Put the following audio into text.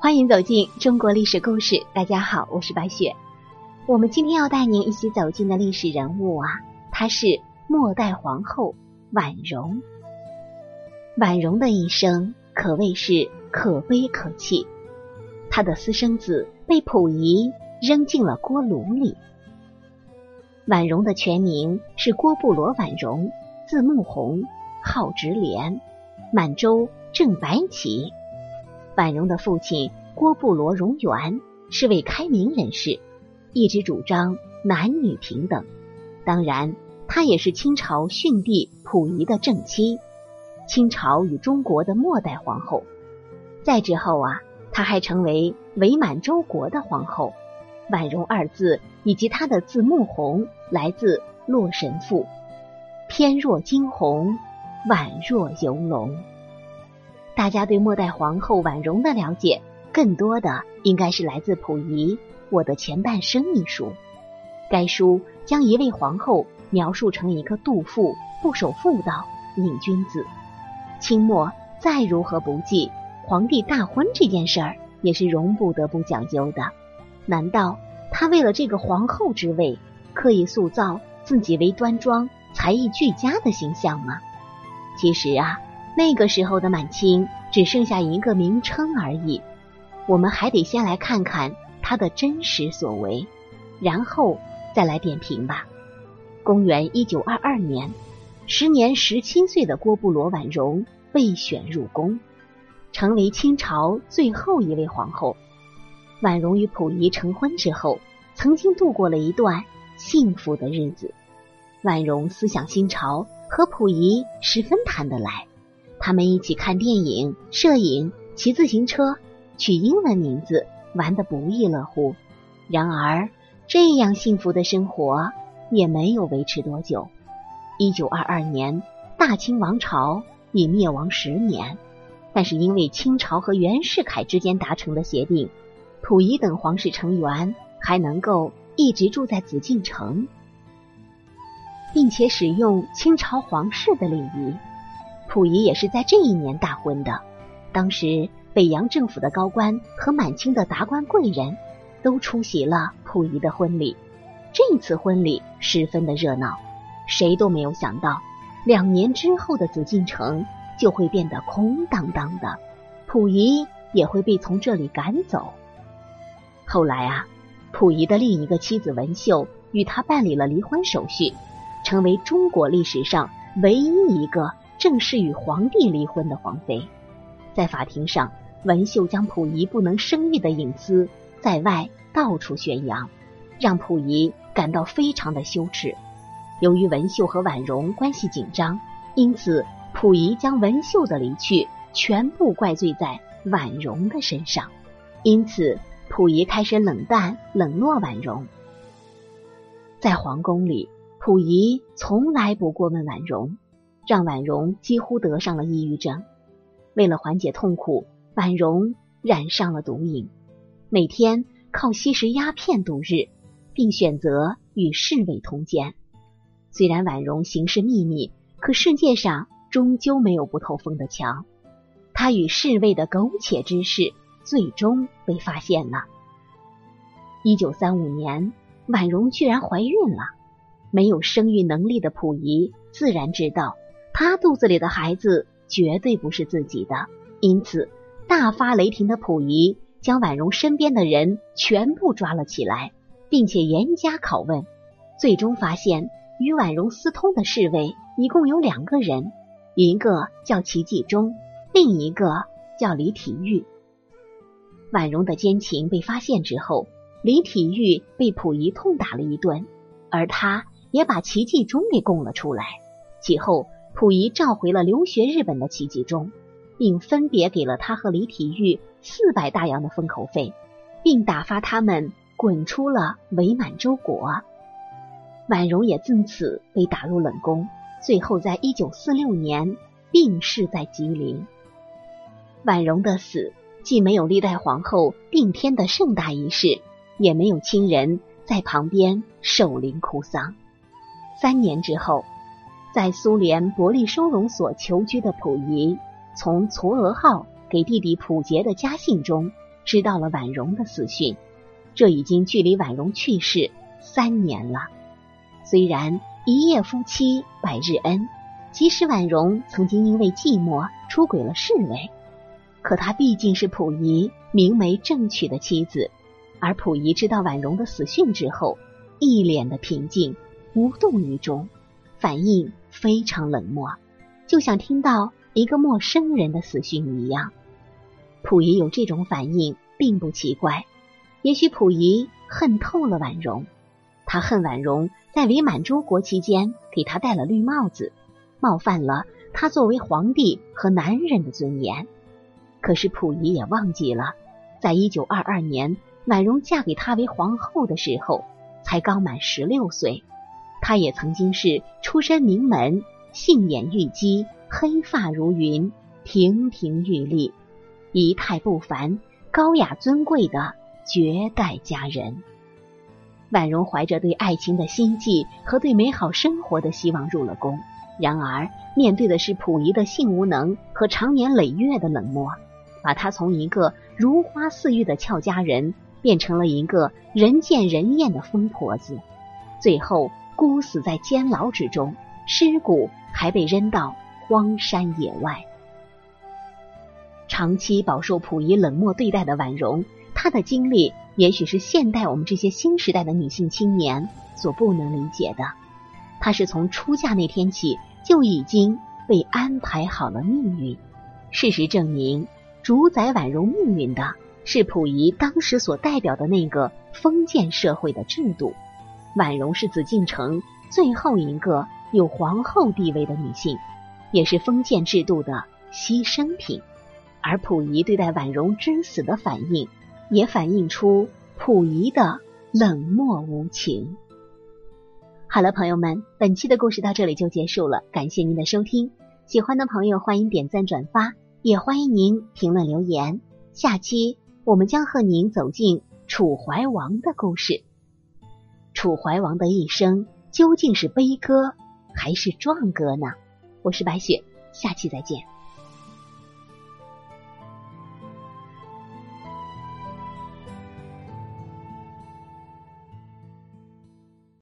欢迎走进中国历史故事。大家好，我是白雪。我们今天要带您一起走进的历史人物啊，她是末代皇后婉容。婉容的一生可谓是可悲可泣。她的私生子被溥仪扔进了锅炉里。婉容的全名是郭布罗婉容，字穆弘，号直莲，满洲正白旗。婉容的父亲郭布罗荣元是位开明人士，一直主张男女平等。当然，他也是清朝逊帝溥仪的正妻，清朝与中国的末代皇后。再之后啊，他还成为伪满洲国的皇后。婉容二字以及她的字穆弘，来自《洛神赋》，翩若惊鸿，婉若游龙。大家对末代皇后婉容的了解，更多的应该是来自溥仪《我的前半生》一书。该书将一位皇后描述成一个妒妇、不守妇道、瘾君子。清末再如何不济，皇帝大婚这件事儿也是容不得不讲究的。难道他为了这个皇后之位，刻意塑造自己为端庄、才艺俱佳的形象吗？其实啊。那个时候的满清只剩下一个名称而已，我们还得先来看看他的真实所为，然后再来点评吧。公元一九二二年，时年十七岁的郭布罗婉容被选入宫，成为清朝最后一位皇后。婉容与溥仪成婚之后，曾经度过了一段幸福的日子。婉容思想新潮，和溥仪十分谈得来。他们一起看电影、摄影、骑自行车，取英文名字，玩得不亦乐乎。然而，这样幸福的生活也没有维持多久。一九二二年，大清王朝已灭亡十年，但是因为清朝和袁世凯之间达成的协定，溥仪等皇室成员还能够一直住在紫禁城，并且使用清朝皇室的礼仪。溥仪也是在这一年大婚的。当时北洋政府的高官和满清的达官贵人都出席了溥仪的婚礼。这次婚礼十分的热闹，谁都没有想到，两年之后的紫禁城就会变得空荡荡的，溥仪也会被从这里赶走。后来啊，溥仪的另一个妻子文秀与他办理了离婚手续，成为中国历史上唯一一个。正式与皇帝离婚的皇妃，在法庭上，文秀将溥仪不能生育的隐私在外到处宣扬，让溥仪感到非常的羞耻。由于文秀和婉容关系紧张，因此溥仪将文秀的离去全部怪罪在婉容的身上。因此，溥仪开始冷淡冷落婉容。在皇宫里，溥仪从来不过问婉容。让婉容几乎得上了抑郁症。为了缓解痛苦，婉容染上了毒瘾，每天靠吸食鸦片度日，并选择与侍卫通奸。虽然婉容行事秘密，可世界上终究没有不透风的墙。她与侍卫的苟且之事，最终被发现了。一九三五年，婉容居然怀孕了。没有生育能力的溥仪自然知道。他肚子里的孩子绝对不是自己的，因此大发雷霆的溥仪将婉容身边的人全部抓了起来，并且严加拷问。最终发现与婉容私通的侍卫一共有两个人，一个叫齐继忠，另一个叫李体育。婉容的奸情被发现之后，李体育被溥仪痛打了一顿，而他也把齐继忠给供了出来。其后。溥仪召回了留学日本的齐继忠，并分别给了他和李体育四百大洋的封口费，并打发他们滚出了伪满洲国。婉容也自此被打入冷宫，最后在一九四六年病逝在吉林。婉容的死既没有历代皇后定天的盛大仪式，也没有亲人在旁边守灵哭丧。三年之后。在苏联伯利收容所求居的溥仪，从嵯峨号给弟弟溥杰的家信中，知道了婉容的死讯。这已经距离婉容去世三年了。虽然一夜夫妻百日恩，即使婉容曾经因为寂寞出轨了侍卫，可她毕竟是溥仪明媒正娶的妻子。而溥仪知道婉容的死讯之后，一脸的平静，无动于衷，反应非常冷漠，就像听到一个陌生人的死讯一样。溥仪有这种反应并不奇怪，也许溥仪恨透了婉容，他恨婉容在伪满洲国期间给他戴了绿帽子，冒犯了他作为皇帝和男人的尊严。可是溥仪也忘记了，在一九二二年。婉容嫁给他为皇后的时候，才刚满十六岁。她也曾经是出身名门、杏眼玉肌、黑发如云、亭亭玉立、仪态不凡、高雅尊贵的绝代佳人。婉容怀着对爱情的心悸和对美好生活的希望入了宫，然而面对的是溥仪的性无能和长年累月的冷漠，把她从一个如花似玉的俏佳人。变成了一个人见人厌的疯婆子，最后孤死在监牢之中，尸骨还被扔到荒山野外。长期饱受溥仪冷漠对待的婉容，她的经历也许是现代我们这些新时代的女性青年所不能理解的。她是从出嫁那天起就已经被安排好了命运。事实证明，主宰婉容命运的。是溥仪当时所代表的那个封建社会的制度。婉容是紫禁城最后一个有皇后地位的女性，也是封建制度的牺牲品。而溥仪对待婉容之死的反应，也反映出溥仪的冷漠无情。好了，朋友们，本期的故事到这里就结束了，感谢您的收听。喜欢的朋友欢迎点赞转发，也欢迎您评论留言。下期。我们将和您走进楚怀王的故事。楚怀王的一生究竟是悲歌还是壮歌呢？我是白雪，下期再见。